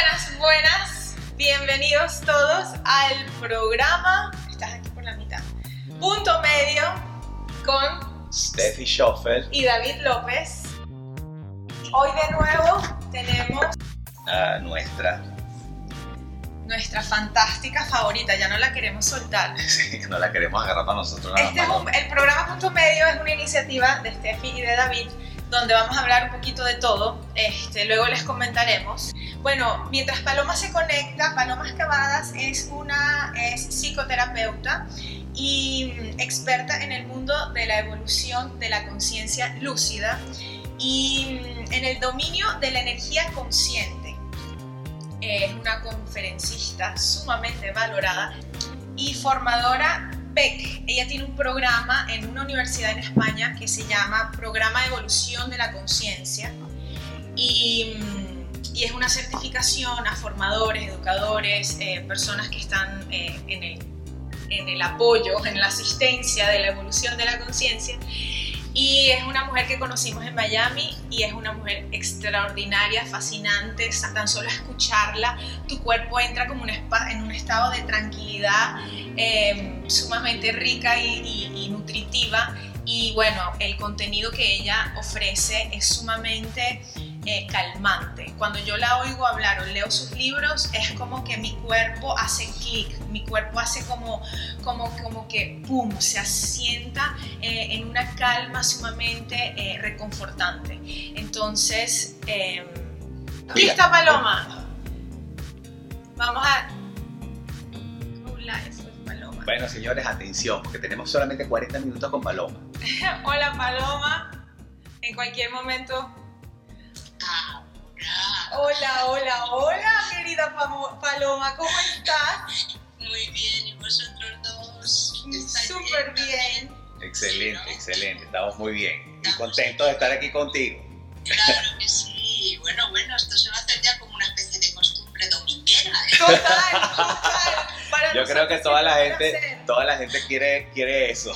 buenas, buenas. Bienvenidos todos al programa. Estás aquí por la mitad. Punto medio con Steffi Schoffel, y David López. Hoy de nuevo tenemos a nuestra. nuestra fantástica favorita. Ya no la queremos soltar. Sí, no la queremos agarrar para nosotros nada Este es un- el programa Punto Medio es una iniciativa de Steffi y de David donde vamos a hablar un poquito de todo. Este, luego les comentaremos. Bueno, mientras Paloma se conecta, Paloma Cavadas es una es psicoterapeuta y mm, experta en el mundo de la evolución de la conciencia lúcida y mm, en el dominio de la energía consciente. Es una conferencista sumamente valorada y formadora PEC. Ella tiene un programa en una universidad en España que se llama Programa de Evolución de la Conciencia y, mm, y es una certificación a formadores, educadores, eh, personas que están eh, en, el, en el apoyo, en la asistencia de la evolución de la conciencia. Y es una mujer que conocimos en Miami y es una mujer extraordinaria, fascinante. Tan solo escucharla, tu cuerpo entra como un en un estado de tranquilidad eh, sumamente rica y, y- y nutritiva. Y bueno, el contenido que ella ofrece es sumamente eh, calmante. Cuando yo la oigo hablar o leo sus libros, es como que mi cuerpo hace clic, mi cuerpo hace como, como, como que, ¡pum!, se asienta eh, en una calma sumamente eh, reconfortante. Entonces, eh, ¿lista Paloma? Vamos a... Bueno, señores, atención, porque tenemos solamente 40 minutos con Paloma. Hola Paloma, en cualquier momento. Hola, hola, hola, querida Paloma, ¿cómo estás? Muy bien, ¿y vosotros dos? ¿Estáis Súper bien. Excelente, Sí, ¿no? excelente, estamos muy bien. Y Estamos contentos de estar aquí contigo. Claro que sí. Bueno, bueno, esto se va a hacer ya como una especie de costumbre dominguera, ¿eh? Total, total. Para Yo creo que toda la gente, placer. toda la gente quiere, quiere eso.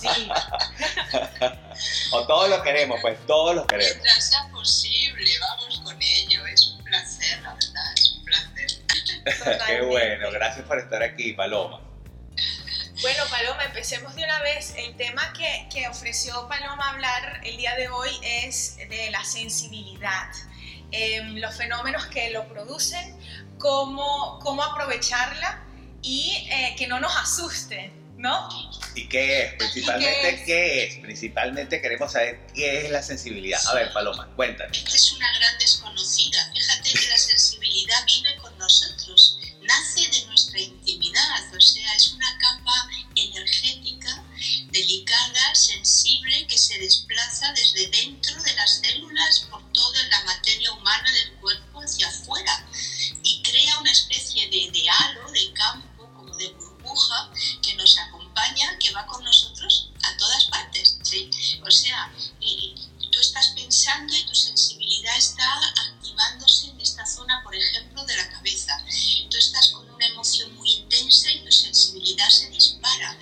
Sí, o todos lo queremos, pues todos lo queremos. Mientras sea posible, vamos con ello. Es un placer, la verdad, es un placer. Qué bueno, gracias por estar aquí, Paloma. Bueno, Paloma, empecemos de una vez. El tema que, que ofreció Paloma hablar el día de hoy es de la sensibilidad, Em, los fenómenos que lo producen, cómo, cómo aprovecharla y eh, que no nos asuste, ¿no? ¿Y qué es? Principalmente, es? ¿qué es? Principalmente queremos saber qué es la sensibilidad. A ver, Paloma, cuéntanos. Esta es una gran desconocida. Fíjate que la sensibilidad vive con nosotros, nace de nuestra intimidad, o sea, es una capa energética, delicada, sensible, que se desplaza desde dentro de las células por toda la materia humana del cuerpo hacia afuera y crea una especie de, de halo, de campo, como de burbuja que nos acompaña, que va con nosotros a todas partes. ¿sí? O sea, y tú estás pensando y tu sensibilidad está activándose en esta zona, por ejemplo, de la cabeza. Tú estás con una emoción muy intensa y tu sensibilidad se dispara.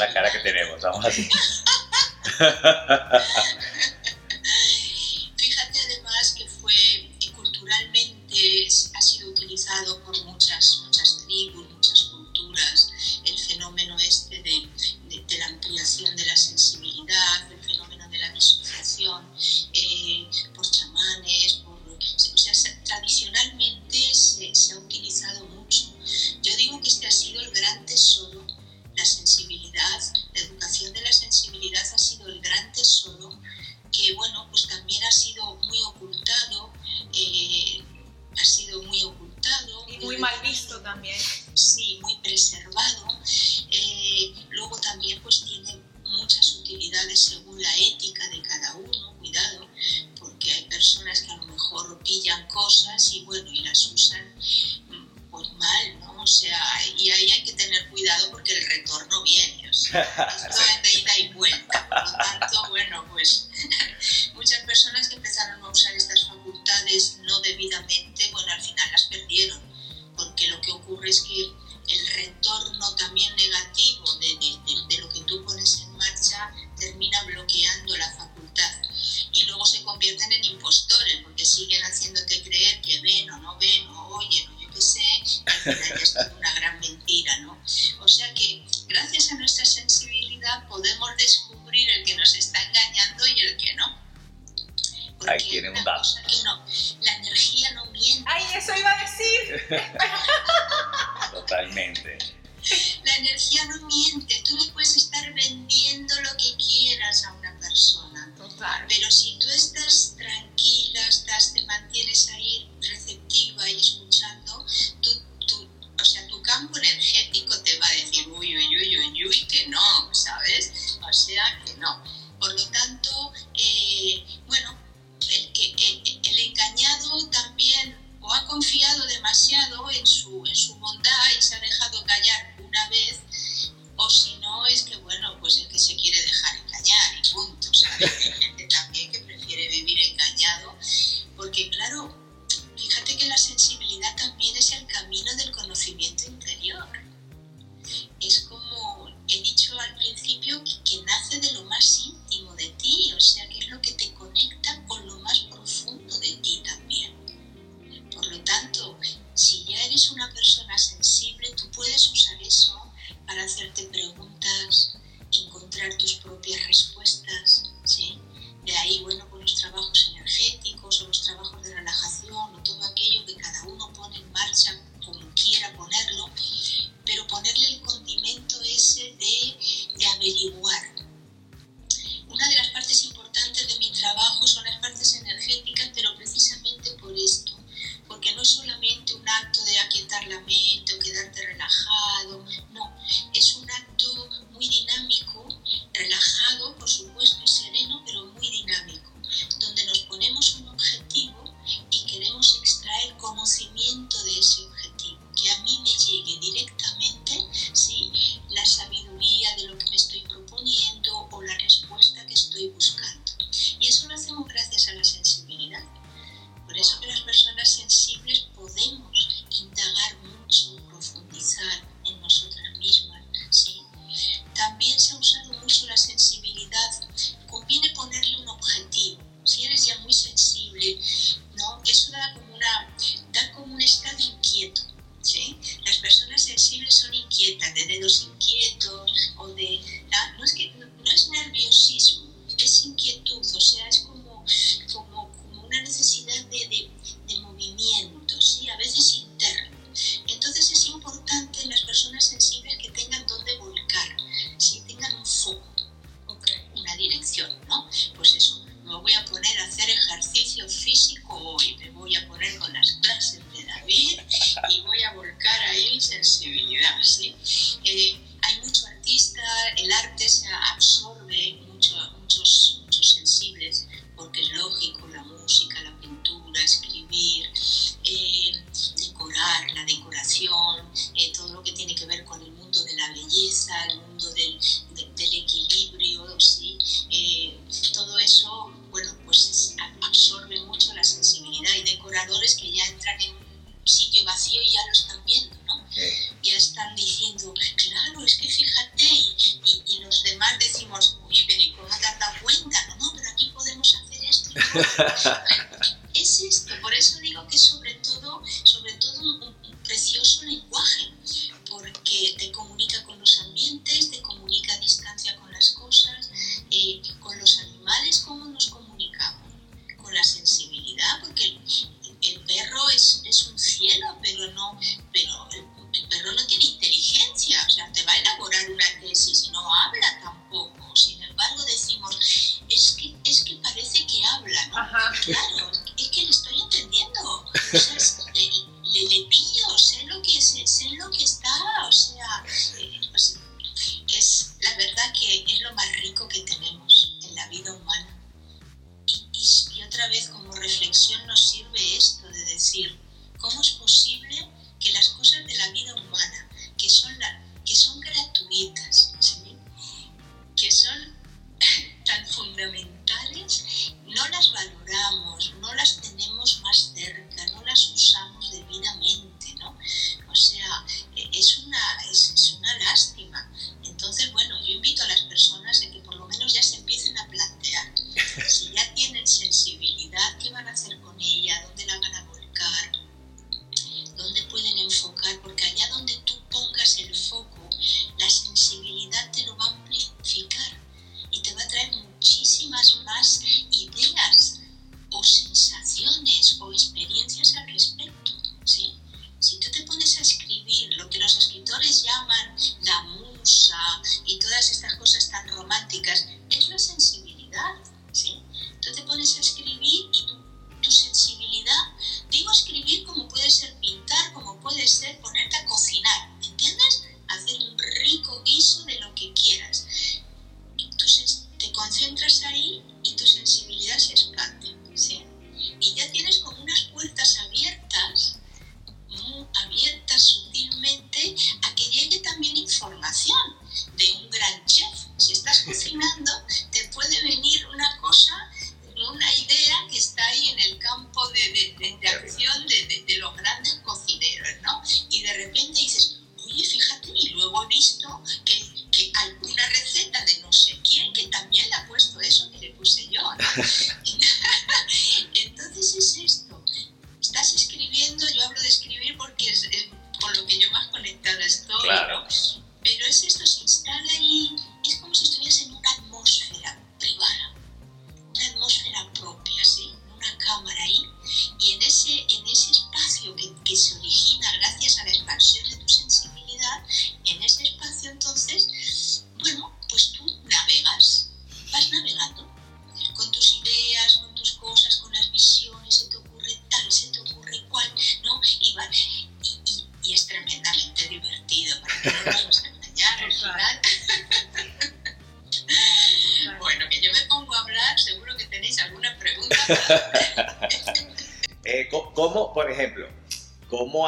la cara que tenemos, vamos así. La energía no miente, tú le puedes estar vendiendo lo que quieras a una persona, Total. pero si tú estás tranquila, estás, te mantienes ahí receptiva y escuchando, tú, o sea, tu campo energético te va a decir, uy, uy, uy, uy, uy, que no, ¿sabes? O sea, que no. Por lo tanto, eh, confiado demasiado en su, en su bondad y se ha dejado callar una vez, o si no, es que bueno, pues es que se quiere dejar engañar y punto. ¿sabes? Hay gente también que prefiere vivir engañado, porque claro, fíjate que la sensibilidad también es el camino del conocimiento interior. Es como he dicho al principio,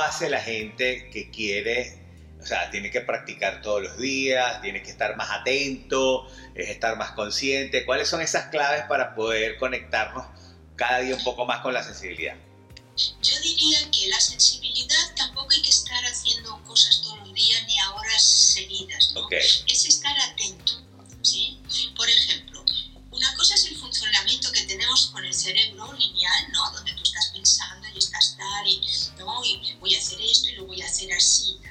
hace la gente que quiere? O sea, tiene que practicar todos los días, tiene que estar más atento, es estar más consciente. ¿Cuáles son esas claves para poder conectarnos cada día un poco más con la sensibilidad? cita.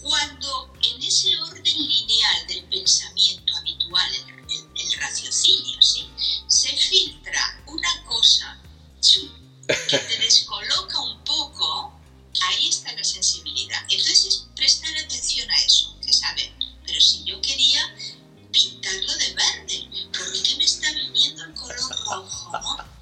Cuando en ese orden lineal del pensamiento habitual, el, el, raciocinio, se filtra una cosa que te descoloca un poco, ahí está la sensibilidad. Entonces, prestar atención a eso, que sabe, pero si yo quería pintarlo de verde, ¿por qué me está viniendo el color rojo? ¿no?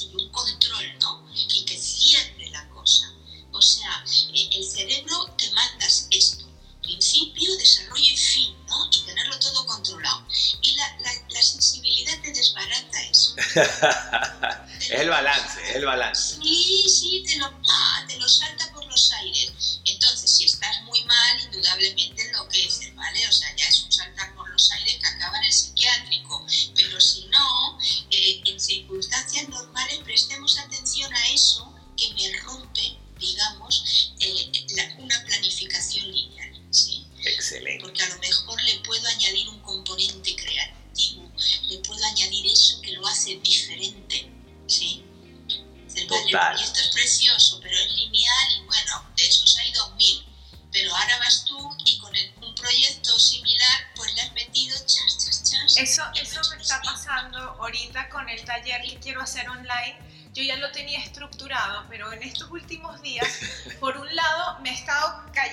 Y un control, ¿no? Y que cierre la cosa. O sea, eh, el cerebro te mandas esto, principio, desarrollo y fin, ¿no? Y tenerlo todo controlado. Y la, la, la sensibilidad te desbarata eso. es el balance, es el balance.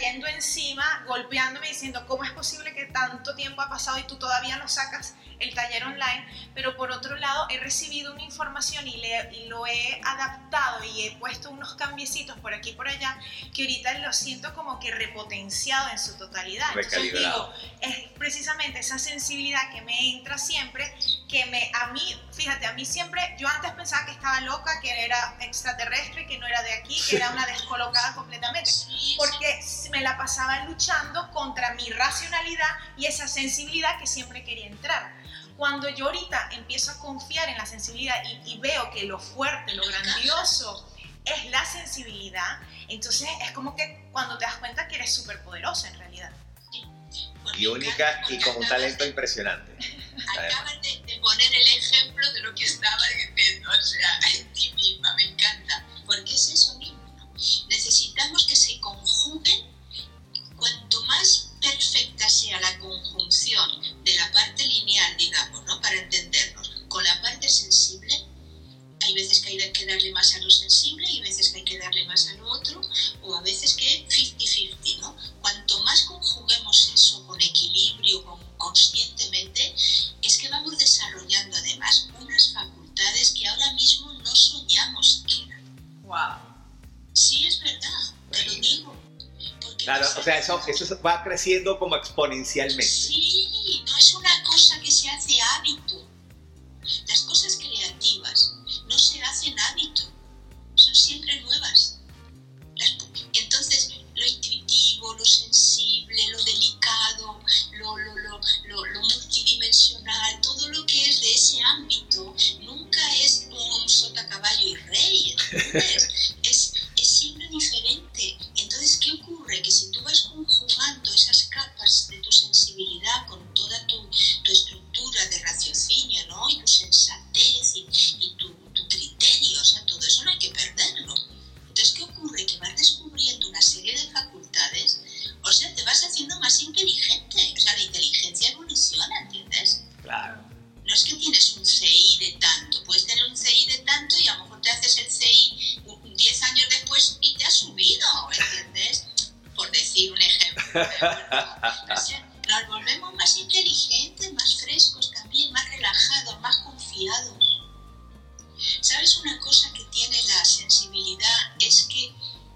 Encima, golpeándome, diciendo, ¿cómo es posible que tanto tiempo ha pasado y tú todavía no sacas el taller online? Pero por otro lado, he recibido una información y, le- y lo he adaptado y he puesto unos cambiecitos por aquí y por allá, que ahorita lo siento como que repotenciado en su totalidad. Entonces digo, es precisamente esa sensibilidad que me entra siempre, que me, a mí, fíjate, a mí siempre, yo antes pensaba que estaba loca, que era extraterrestre, que no era de aquí, que era una descolocada completamente, porque me la pasaba luchando contra mi racionalidad y esa sensibilidad que siempre quería entrar. Cuando yo ahorita empiezo a confiar en la sensibilidad y, y veo que lo fuerte, lo grandioso es la sensibilidad, entonces es como que cuando te das cuenta que eres súper poderosa en realidad. Y única y con un talento impresionante. Acabas de, de poner el ejemplo de lo que estaba diciendo, o sea, en ti misma, me encanta, porque es eso mismo, ¿no? Necesitamos que se conjuguen, cuanto más perfecta sea la conjunción de la parte lineal, digamos, ¿no? Para entendernos, con la parte sensible, hay veces que hay que darle más a lo sensible y veces que hay que darle más a lo otro, o a veces que 50-50, ¿no? Cuanto más conjuguemos eso con equilibrio, con, conscientemente, es que vamos desarrollando además unas facultades que ahora mismo no soñamos siquiera. ¡Wow! Sí, es verdad, te lo digo. Porque Claro, no o sea, eso, eso va creciendo como exponencialmente. Sí, no es una cosa que se hace hábito. Las cosas creativas no se hacen hábito, son siempre nuevas. Las- entonces, lo intuitivo, lo sensible, lo delicado, lo, lo, lo, lo, multidimensional, todo lo que es de ese ámbito, nunca es un sota, caballo y rey, ¿entiendes? nos volvemos más inteligentes, más frescos también, más relajados, más confiados. ¿Sabes una cosa que tiene la sensibilidad? Es que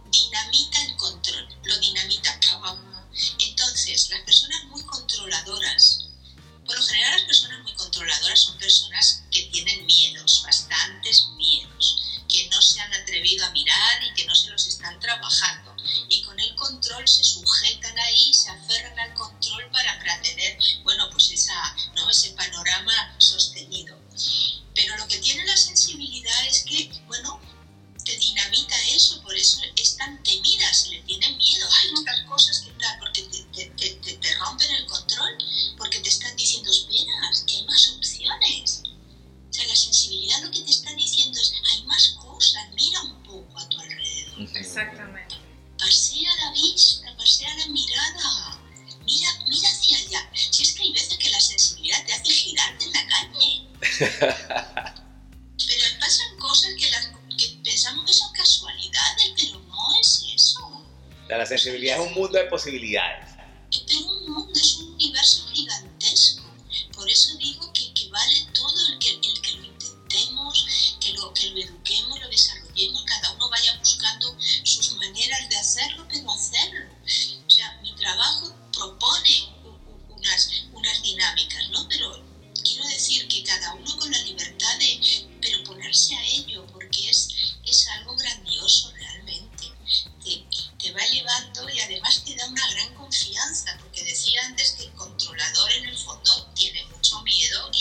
dinamita el control, lo dinamita. Entonces, las personas muy controladoras, por lo general las personas muy controladoras son personas que tienen miedos, bastantes miedos, que no se han atrevido a mirar y que no se los están trabajando. Y con el control se sujetan ahí, se aferran al control para, para tener, bueno, pues esa, ¿no? ese panorama sostenido. Pero lo que tiene la sensibilidad es que, bueno, te dinamita eso, por eso es tan temida, se le tiene miedo. Hay estas cosas que tal, porque te, te, te, te- te rompen el control, porque te están diciendo, espera, que hay más opciones. O sea, la sensibilidad lo que te está diciendo es, hay más cosas, mira un poco a tu alrededor. Exactamente. Pasea la vista, pasea la mirada. Mira, mira hacia allá. Si es que hay veces que la sensibilidad te hace girarte en la calle. pero pasan cosas que, las, que pensamos que son casualidades, pero no es eso. La sensibilidad es un mundo de posibilidades. Pero un mundo, es un universo gigantesco. Por eso digo que, que vale todo el que, el que lo intentemos, que lo, que lo eduquemos, lo desarrollemos sus maneras de hacerlo, pero hacerlo. O sea, mi trabajo propone unas, unas dinámicas, ¿no? Pero quiero decir que cada uno con la libertad de pero ponerse a ello, porque es, es algo grandioso realmente. Te, te va llevando y además te da una gran confianza, porque decía antes que el controlador en el fondo tiene mucho miedo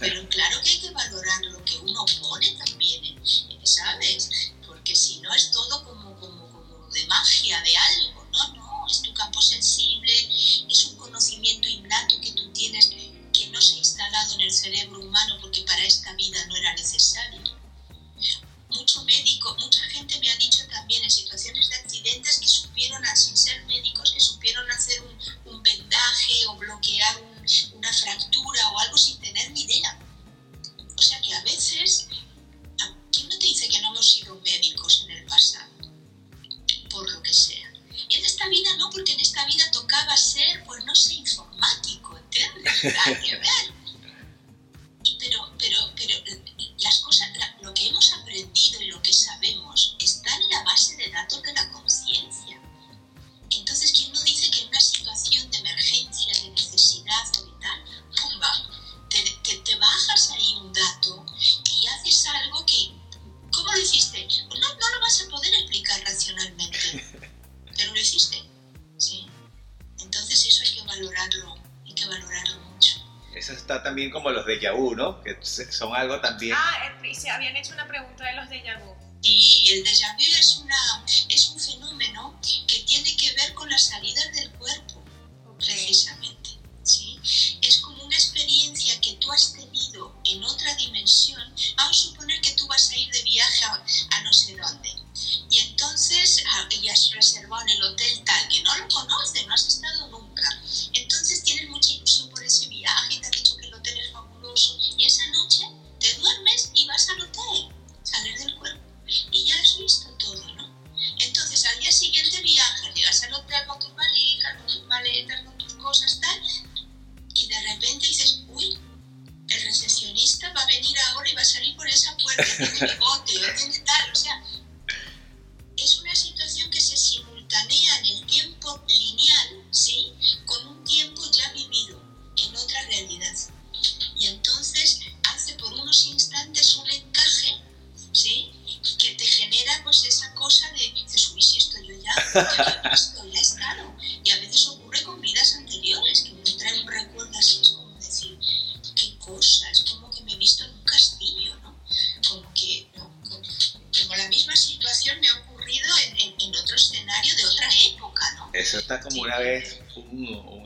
pero claro que hay que valorar lo que uno pone también, ¿sabes? Porque si no es todo como, como, como de magia, de algo, no, no, es tu campo sensible, es un conocimiento innato que tú tienes que no se ha instalado en el cerebro humano porque para esta vida no era necesario. Mucho médico, mucha gente me ha dicho también en situaciones de accidentes que supieron, sin ser médicos, que supieron hacer un, un vendaje o bloquear un- una fractura o algo sin tener ni idea. O sea que a veces, ¿a- ¿quién no te dice que no hemos sido médicos en el pasado? Por lo que sea. Y en esta vida no, porque en esta vida tocaba ser, pues no sé, informático, ¿entiendes? Nada que ver. Y pero, pero, pero las cosas, la- lo que hemos aprendido y lo que sabemos está en la base de datos de la conciencia. Entonces, ¿quién no dice que bajas ahí un dato y haces algo que, ¿cómo lo hiciste? Pues no, no lo vas a poder explicar racionalmente, pero lo hiciste, ¿sí? Entonces eso hay que valorarlo, hay que valorarlo mucho. Eso está también como los de vu, ¿no? Que son algo también. Ah, eh, se habían hecho una pregunta de los de vu. Y el déjà vu es, una, es un fenómeno que tiene que ver con las salidas del cuerpo, precisamente. ¿sí? Es como una experiencia que tú has tenido en otra dimensión. Vamos a suponer que tú vas a ir de viaje a, a no sé dónde. Y entonces ah, y has reservado en el hotel tal, que no lo conoces, no has estado nunca. Entonces tienes mucha ilusión por ese viaje, te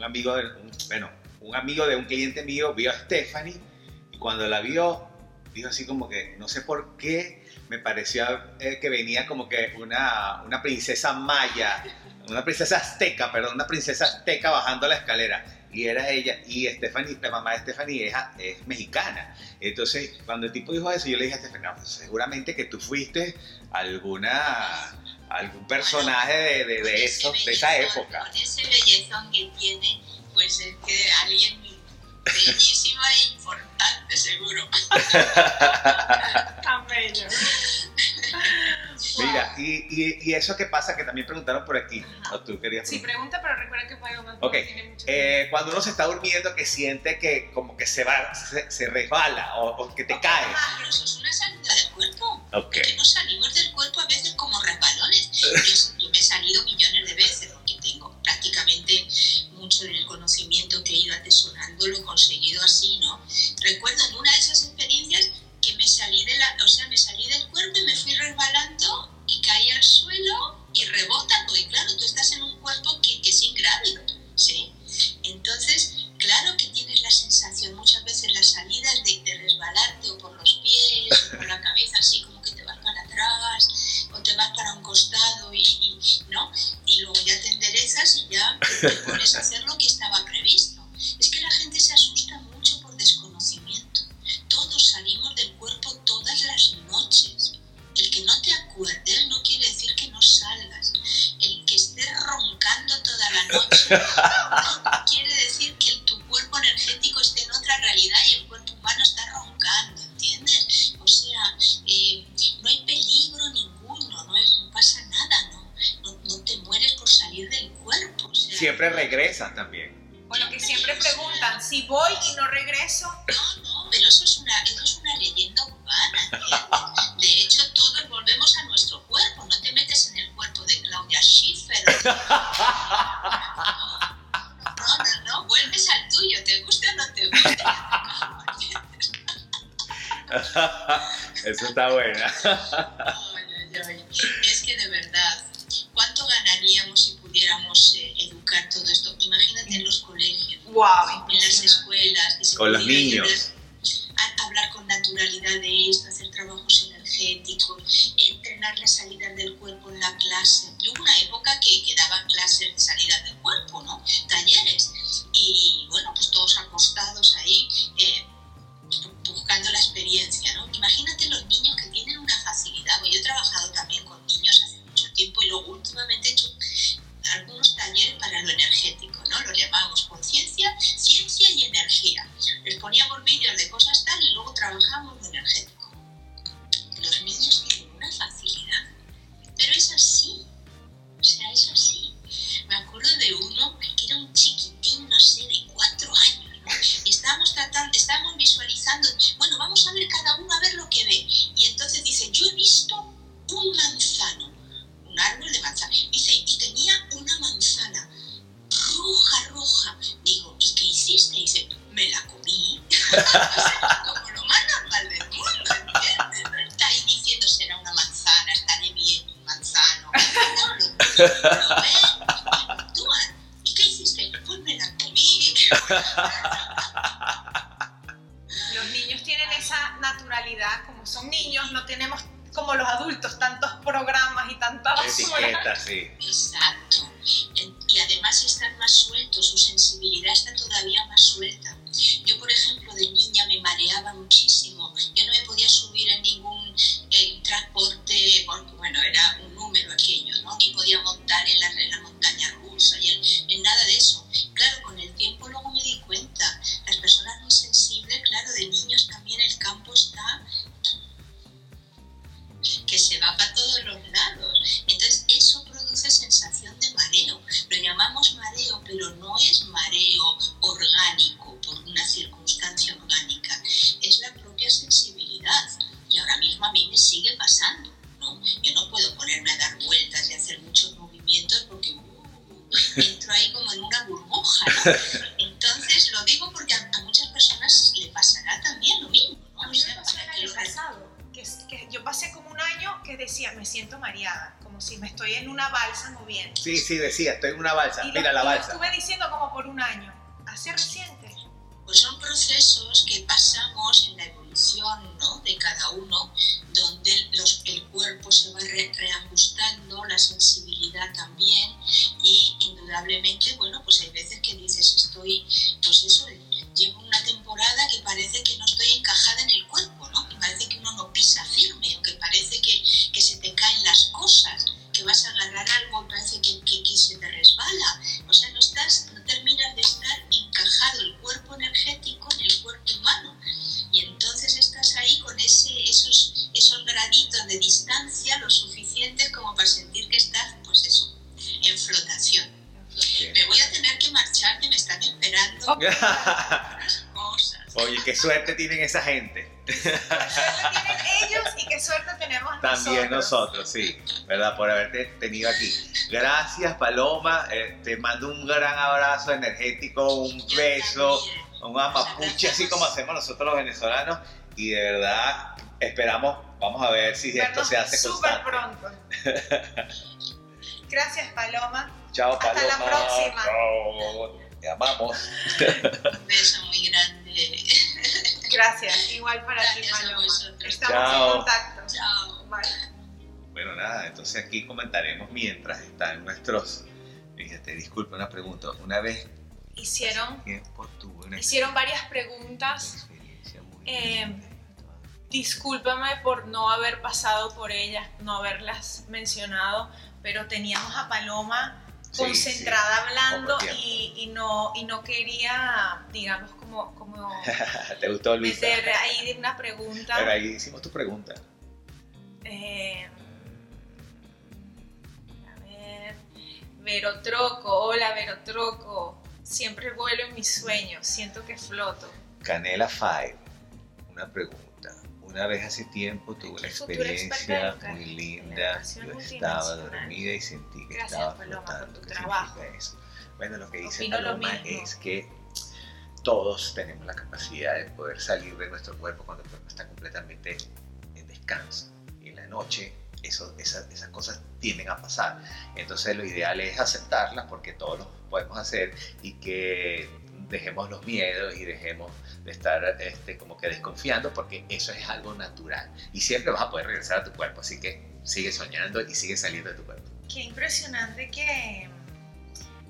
amigo, de, un, bueno, un amigo de un cliente mío vio a Stephanie y cuando la vio, dijo así como que, no sé por qué, me parecía eh, que venía como que una, una princesa maya, una princesa azteca, perdón, una princesa azteca bajando la escalera. Y era ella, y Stephanie, la mamá de Stephanie es, es mexicana. Entonces, cuando el tipo dijo eso, yo le dije a Stephanie, no, pues, seguramente que tú fuiste alguna algún personaje de, de, de, eso, de esa época. Con ese bellezón que tiene, pues es que alguien bellísima e importante, seguro. Tan bello. Mira, y, y, y, eso que pasa, que también preguntaron por aquí, ¿o tú querías? Sí, pregunta, pero recuerda que puede más. Ok, tiene mucho eh, cuando uno se está durmiendo que siente que como que se va, se, se resbala o, o que te cae cuerpo. Okay. Que nos salimos del cuerpo a veces como resbalones. Yo me he salido millones está buena. Entonces lo digo porque a, muchas personas le pasará también lo mismo. A mí me pasó el año pasado, que, que yo pasé como un año que decía, me siento mareada, como si me estoy en una balsa moviendo. Sí, sí, decía, estoy en una balsa, mira la, balsa. Suerte tienen esa gente. Qué suerte tienen ellos y qué suerte tenemos También nosotros. nosotros, sí, ¿verdad? Por haberte tenido aquí. Gracias, Paloma. Eh, te mando un gran abrazo energético, un Yo beso, también. un amapuche, así como hacemos nosotros los venezolanos. Y de verdad, esperamos, vamos a ver si esto se hace súper pronto. Gracias, Paloma. Chao, Hasta Paloma. la próxima. Chao. Te amamos. Gracias. Igual para ti, Gracias a Paloma. Estamos Chao. en contacto. Chao. Bye. Bueno, nada, entonces aquí comentaremos mientras están nuestros. Fíjate, disculpa una pregunta. Una vez Hicieron, tiempo tuve una hicieron varias preguntas. Eh, Discúlpame por no haber pasado por ellas, no haberlas mencionado, pero teníamos a Paloma concentrada hablando y, y no, y no quería, digamos, como, como ¿Te gustó Luisa? meter ahí de una pregunta. Pero ahí hicimos tu pregunta. Eh, a ver, Verotroco, hola Verotroco, siempre vuelo en mis sueños, siento que floto. Canela Five, una pregunta. Una vez hace tiempo tuve una experiencia muy linda. Yo estaba dormida y sentí que Gracias, estaba flotando. ¿Qué significa eso? Bueno, lo que dice Paloma es que todos tenemos la capacidad de poder salir de nuestro cuerpo cuando el cuerpo está completamente en descanso. Y en la noche eso, esa- esas cosas tienden a pasar. Entonces lo ideal es aceptarlas porque todos lo podemos hacer y que dejemos los miedos y dejemos de estar este, como que desconfiando porque eso es algo natural y siempre vas a poder regresar a tu cuerpo, así que sigue soñando y sigue saliendo de tu cuerpo. Qué impresionante que,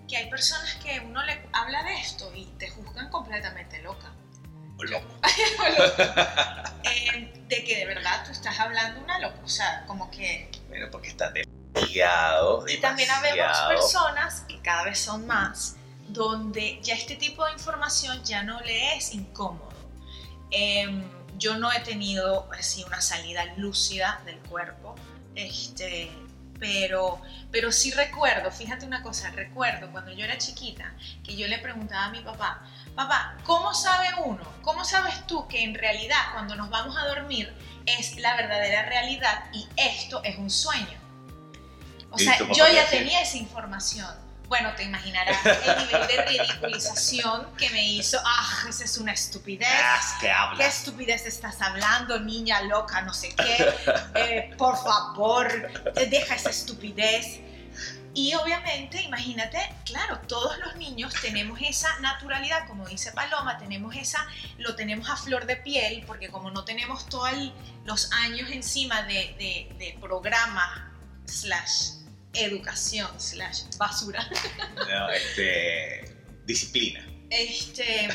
que hay personas que uno le habla de esto y te juzgan completamente loca. Loco. Eh, de que de verdad tú estás hablando una loca, o sea, como que... Bueno, porque están demasiado, Y también habemos demasiado- personas, que cada vez son más, donde ya este tipo de información ya no le es incómodo. Em, yo no he tenido así una salida lúcida del cuerpo, este, pero, pero sí recuerdo, fíjate una cosa, recuerdo cuando yo era chiquita que yo le preguntaba a mi papá, papá, ¿cómo sabe uno? ¿Cómo sabes tú que en realidad cuando nos vamos a dormir es la verdadera realidad y esto es un sueño? O ¿Y sea, yo ya tenía esa información. Bueno, te imaginarás el nivel de ridiculización que me hizo. ¡Ah, esa es una estupidez! Ah, ¿Qué estupidez estás hablando, niña loca, no sé qué? Eh, por favor, eh, deja esa estupidez. Y obviamente, imagínate, claro, todos los niños tenemos esa naturalidad, como dice Paloma, tenemos esa, lo tenemos a flor de piel, porque como no tenemos todos los años encima de, de, de programa slash educación slash basura, No, este, disciplina. este,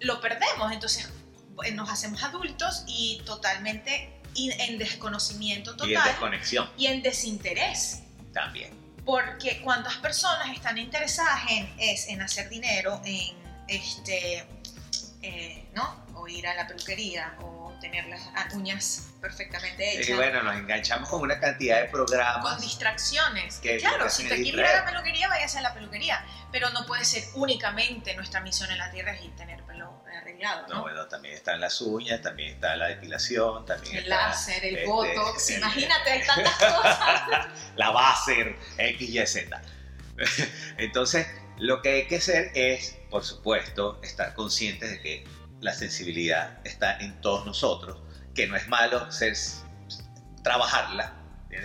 lo perdemos. Entonces nos hacemos adultos y totalmente in- en desconocimiento Y en total desconexión y en desinterés. también. Porque cuántas personas están interesadas en, es, en hacer dinero, en este, eh, ¿no? O ir a la peluquería o tener las uñas perfectamente hechas. Y bueno, nos enganchamos con una cantidad de con programas. distracciones. que claro, si te quieres ir a la peluquería, váyase a la peluquería. Pero no puede ser únicamente nuestra misión en la Tierra es ir tener pelo arreglado, No, ¿no? bueno, también están las uñas, también está la depilación, también el está láser, el este, botox, el- imagínate, hay tantas cosas. la Baser, X, Y, Z. Entonces, lo que hay que hacer es, por supuesto, estar conscientes de que la sensibilidad está en todos nosotros, que no es malo ser, trabajarla.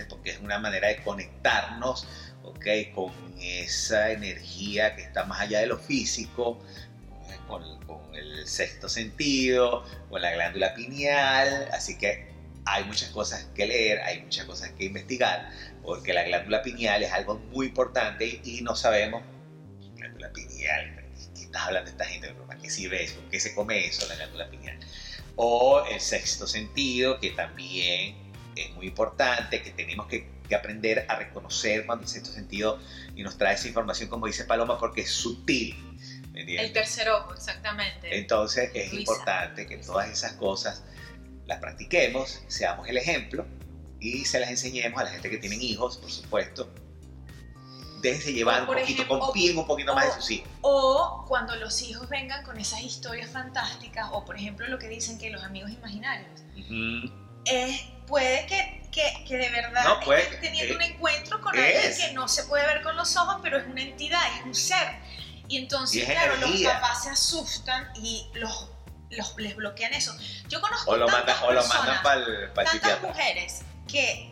Porque es una manera de conectarnos, ¿ok? Con esa energía que está más allá de lo físico, con, con el sexto sentido, con la glándula pineal, así que hay muchas cosas que leer, hay muchas cosas que investigar, porque la glándula pineal es algo muy importante y no sabemos, glándula pineal, ¿qué estás hablando de esta gente? ¿Para qué sirve eso? ¿Por qué se come eso, la glándula pineal? O el sexto sentido, que también es muy importante, que tenemos que, que aprender a reconocer cuando el sexto sentido y nos trae esa información, como dice Paloma, porque es sutil. ¿me entiendes? El tercer ojo, exactamente. Entonces es Luisa. importante que todas esas cosas las practiquemos, seamos el ejemplo y se las enseñemos a la gente que tienen hijos, por supuesto. Déjense llevar un poquito, ejemplo, confíen un poquito más o- de sus hijos. O cuando los hijos vengan con esas historias fantásticas, o por ejemplo lo que dicen que los amigos imaginarios. Ujú. Eh, puede que, que, que de verdad No, puede estén teniendo eh, un encuentro con es. alguien que no se puede ver con los ojos, pero es una entidad, es un ser. Y entonces, Y es claro, energía. los papás se asustan y los, los, les bloquean eso. Yo conozco O lo tantas mandan, o lo personas, mandan para el tantas mujeres que,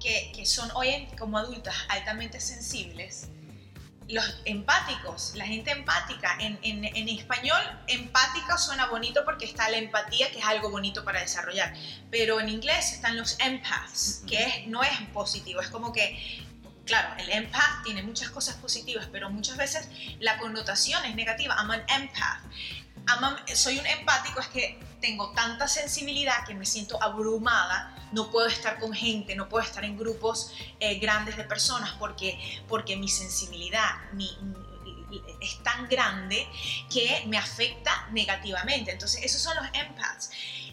que, que son hoy en- como adultas altamente sensibles, los empáticos, la gente empática, en, en, en español empática suena bonito porque está la empatía, que es algo bonito para desarrollar, pero en inglés están los empaths, que es, no es positivo, es como que, claro, el empath tiene muchas cosas positivas, pero muchas veces la connotación es negativa, I'm an empath. Soy un empático, es que tengo tanta sensibilidad que me siento abrumada, no puedo estar con gente, no puedo estar en grupos eh, grandes de personas porque, porque mi sensibilidad mi- es tan grande que me afecta negativamente. Entonces, esos son los empaths.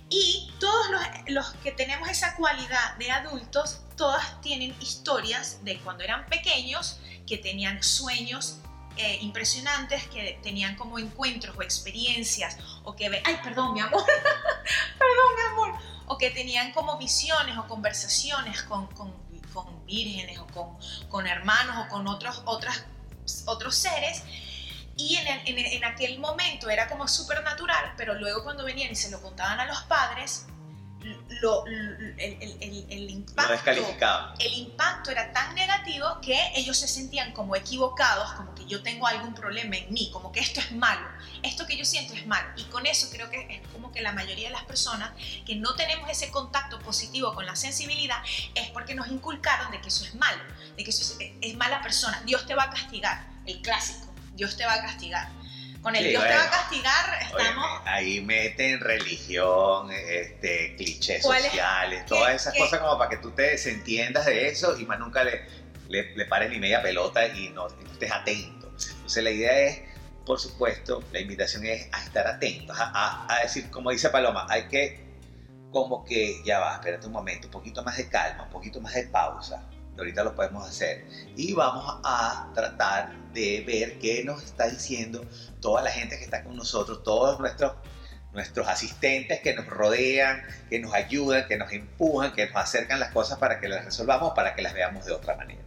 Y todos los, los que tenemos esa cualidad de adultos, todas tienen historias de cuando eran pequeños, que tenían sueños eh, impresionantes, que tenían como encuentros o experiencias, o que ay, perdón, mi amor, perdón, mi amor, o que tenían como visiones o conversaciones con, con, con vírgenes o con, con hermanos o con otros, otras, otros seres. Y en, en, en aquel momento era como súper natural, pero luego cuando venían y se lo contaban a los padres, lo, el, el- el- impacto el impacto era tan negativo que ellos se sentían como equivocados, como que yo tengo algún problema en mí, como que esto es malo, esto que yo siento es malo. Y con eso creo que es como que la mayoría de las personas que no tenemos ese contacto positivo con la sensibilidad es porque nos inculcaron de que eso es malo, de que eso es, es mala persona. Dios te va a castigar, el clásico, Dios te va a castigar. Con el Sí, Dios te va a castigar Oye, estamos... ahí meten religión, este, clichés sociales, ¿Qué- todas esas qué? cosas como para que tú te desentiendas de eso y más nunca le, le, le pares ni media pelota y no, y no estés atento. Entonces la idea es, por supuesto, la invitación es a estar atentos, a, a- a decir, como dice Paloma, hay que como que ya va, espérate un momento, un poquito más de calma, un poquito más de pausa. Ahorita lo podemos hacer. Y vamos a tratar de ver qué nos está diciendo toda la gente que está con nosotros, todos nuestros, nuestros asistentes que nos rodean, que nos ayudan, que nos empujan, que nos acercan las cosas para que las resolvamos, para que las veamos de otra manera.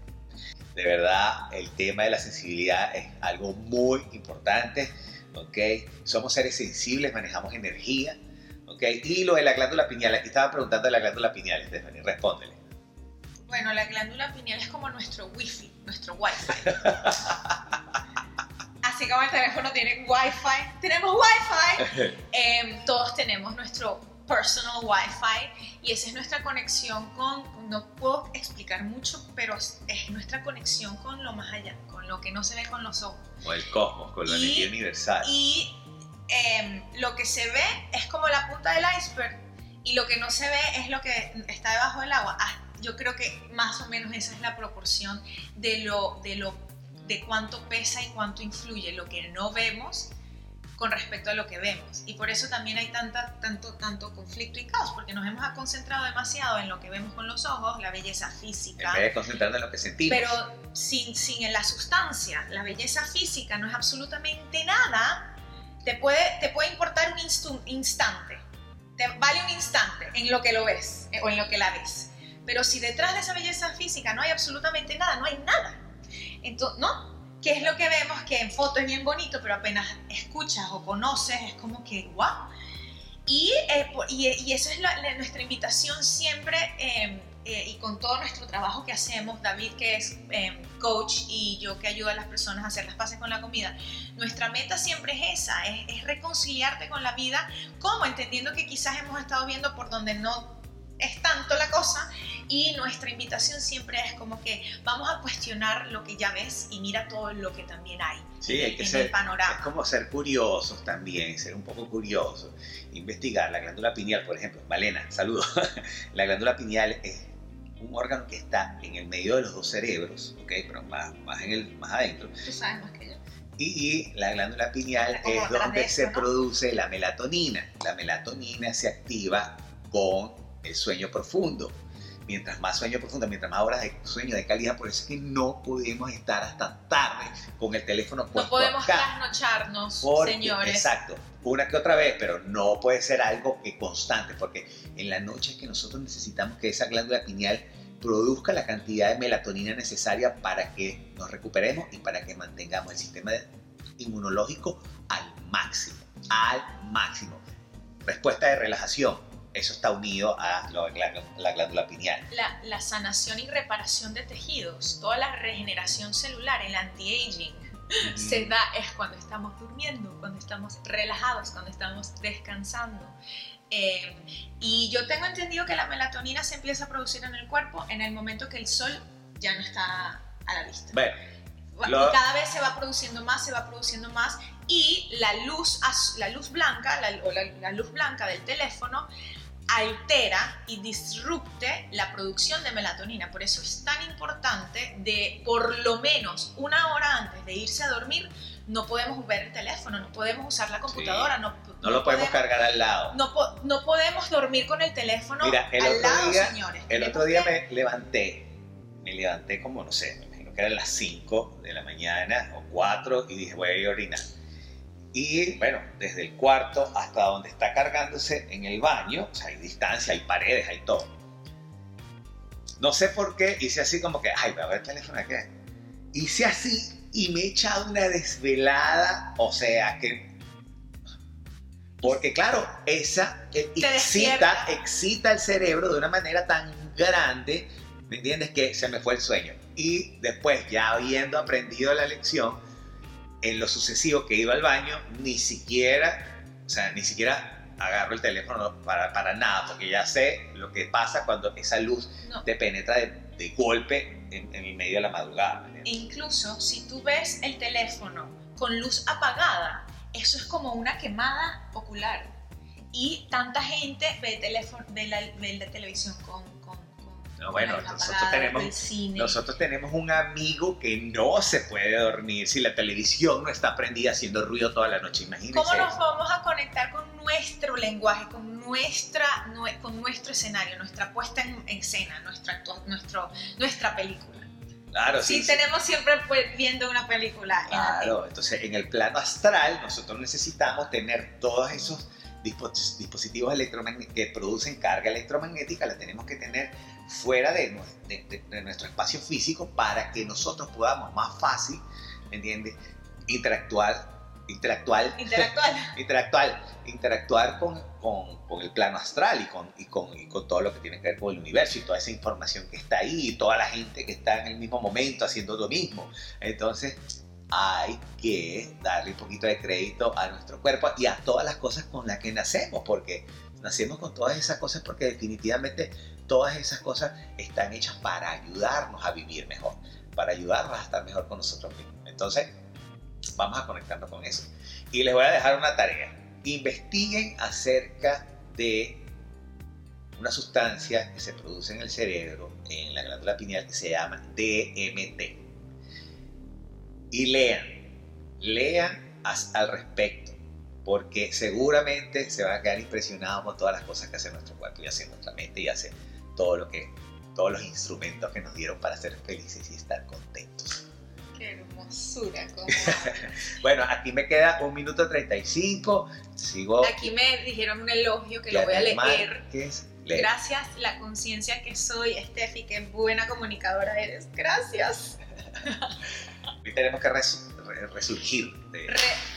De verdad, el tema de la sensibilidad es algo muy importante, ¿ok? Somos seres sensibles, manejamos energía, ¿ok? Y lo de la glándula pineal, aquí estaba preguntando de la glándula pineal, Stephanie, respóndele. Bueno, la glándula pineal es como nuestro wifi, nuestro wifi. Así como el teléfono tiene wifi, tenemos wifi. Eh, todos tenemos nuestro personal wifi y esa es nuestra conexión con, no puedo explicar mucho, pero es es nuestra conexión con lo más allá, con lo que no se ve con los ojos. O el cosmos, con la Y- energía universal. Y eh, lo que se ve es como la punta del iceberg y lo que no se ve es lo que está debajo del agua. Yo creo que más o menos esa es la proporción de lo de lo de cuánto pesa y cuánto influye lo que no vemos con respecto a lo que vemos. Y por eso también hay tanta, tanto, tanto conflicto y caos, porque nos hemos concentrado demasiado en lo que vemos con los ojos, la belleza física, En vez de concentrarnos en lo que sentimos. pero sin, sin la sustancia, la belleza física no es absolutamente nada, te puede, te puede importar un instante, te vale un instante en lo que lo ves eh, o en lo que la ves. Pero si detrás de esa belleza física no hay absolutamente nada, no hay nada. Entonces, ¿no? ¿Qué es lo que vemos? Que en foto es bien bonito, pero apenas escuchas o conoces, es como que, wow. Y, eh, y, y eso es la- la- nuestra invitación siempre, eh, eh, y con todo nuestro trabajo que hacemos, David que es eh, coach y yo que ayudo a las personas a hacer las paces con la comida, nuestra meta siempre es esa, es, es reconciliarte con la vida, como entendiendo que quizás hemos estado viendo por donde no es tanto la cosa y nuestra invitación siempre es como que vamos a cuestionar lo que ya ves y mira todo lo que también hay Sí, hay que en ser, el panorama. es como ser curiosos también, ser un poco curiosos. Investigar la glándula pineal, por ejemplo. Malena, saludos. la glándula pineal es un órgano que está en el medio de los dos cerebros, ¿ok? Pero más, más, en el, más adentro. Tú sabes más que yo. Y, y la glándula pineal es donde de se produce la melatonina. La melatonina se activa con el sueño profundo. Mientras más sueño profundo, mientras más horas de sueño de calidad, por eso es que no podemos estar hasta tarde con el teléfono puesto No podemos trasnocharnos, señores. Exacto, una que otra vez, pero no puede ser algo que constante, porque en la noche es que nosotros necesitamos que esa glándula pineal produzca la cantidad de melatonina necesaria para que nos recuperemos y para que mantengamos el sistema inmunológico al máximo, al máximo. Respuesta de relajación, eso está unido a lo- la, la glándula pineal. La, la sanación y reparación de tejidos, toda la regeneración celular, el anti-aging, se da es cuando estamos durmiendo, cuando estamos relajados, cuando estamos descansando. Eh, y yo tengo entendido que la melatonina se empieza a producir en el cuerpo en el momento que el sol ya no está a la vista. Bueno, Y lo- cada vez se va produciendo más, se va produciendo más y la luz, la luz blanca la, o la, la luz blanca del teléfono altera y disrupte la producción de melatonina. Por eso es tan importante de por lo menos una hora antes de irse a dormir no podemos ver el teléfono, no podemos usar la computadora, no, no lo podemos cargar al lado. no, no podemos dormir con el teléfono Mira, el al otro lado, día- señores. El otro día me levanté, me levanté como, no sé, me imagino que eran las 5 de la mañana o 4 y dije, voy a ir a orinar. Y bueno, desde el cuarto hasta donde está cargándose en el baño, o sea, hay distancia, hay paredes, hay todo. No sé por qué, hice así como que, ay, voy a ver el teléfono aquí. Hice así y me he echado una desvelada, o sea que... Porque claro, esa eh, Te excita, despierta. excita el cerebro de una manera tan grande, ¿me entiendes? Que se me fue el sueño. Y después, ya habiendo aprendido la lección, en lo sucesivo que iba al baño, ni siquiera, o sea, ni siquiera agarro el teléfono para, para nada, porque ya sé lo que pasa cuando esa luz No. te penetra de, de golpe en, en el medio de la madrugada. E incluso si tú ves el teléfono con luz apagada, eso es como una quemada ocular. Y tanta gente ve, teléfono, ve, la, ve la televisión con No, bueno, nosotros apagada, tenemos- cine. Nosotros tenemos un amigo que no se puede dormir si la televisión no está prendida haciendo ruido toda la noche. Imagínense. ¿Cómo nos eso. vamos a conectar con nuestro lenguaje, con, nuestra, nue- con nuestro escenario, nuestra puesta en, en escena, nuestra, nuestro, nuestra película? Claro, Sí, sí. tenemos siempre pues, viendo una película. en la Claro, entonces en el plano astral nosotros necesitamos tener todos esos dispo- dispositivos electromagnéticos que producen carga electromagnética, la tenemos que tener fuera de, de- de- de nuestro espacio físico para que nosotros podamos más fácil, ¿me entiendes? Interactuar, interactuar, Interactual. interactuar, interactuar con, con- con el plano astral y con, y, con, y con todo lo que tiene que ver con el universo y toda esa información que está ahí y toda la gente que está en el mismo momento haciendo lo mismo. Entonces hay que darle un poquito de crédito a nuestro cuerpo y a todas las cosas con las que nacemos, porque nacemos con todas esas cosas porque definitivamente todas esas cosas están hechas para ayudarnos a vivir mejor, para ayudarnos a estar mejor con nosotros mismos. Entonces, vamos a conectarnos con eso. Y les voy a dejar una tarea. Investiguen acerca de una sustancia que se produce en el cerebro, en la glándula pineal, que se llama DMT. Y lean, lean al respecto, porque seguramente se van a quedar impresionados con todas las cosas que hace nuestro cuerpo y hace nuestra mente y hace todo lo que, todos los instrumentos que nos dieron para ser felices y estar contentos. Qué hermosura. Bueno, aquí me queda un minuto 35. Sigo. Aquí me dijeron un elogio que lo voy a leer. Gracias, la conciencia que soy, Steffi, qué buena comunicadora eres. Gracias. Hoy tenemos que resu- re- resurgir. De...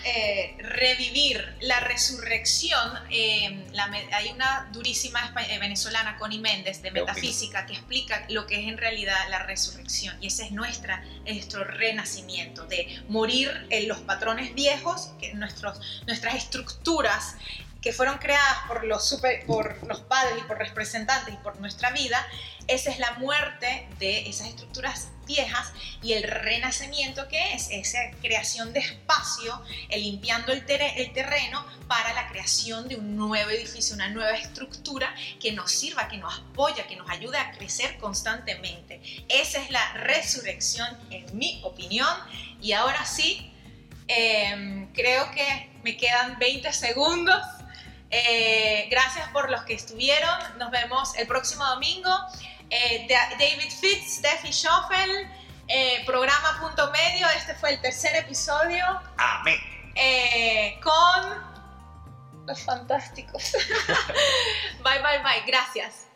eh, revivir la resurrección. Eh, la, hay una durísima eh, venezolana, Connie Méndez, de Metafísica, que explica lo que es en realidad la resurrección. Y ese es nuestra, nuestro renacimiento, de morir en los patrones viejos, que nuestros, nuestras estructuras que fueron creadas por los, super, por los padres y por representantes y por nuestra vida, esa es la muerte de esas estructuras viejas y el renacimiento que es esa creación de espacio, el limpiando el, el terreno para la creación de un nuevo edificio, una nueva estructura que nos sirva, que nos apoya, que nos ayude a crecer constantemente. Esa es la resurrección en mi opinión y ahora sí, eh, creo que me quedan 20 segundos eh, gracias por los que estuvieron. Nos vemos el próximo domingo. Eh, David Fitz, Steffi Schoffel, eh, programa Punto Medio. Este fue el tercer episodio. Amén. con los fantásticos. bye, bye, bye. Gracias.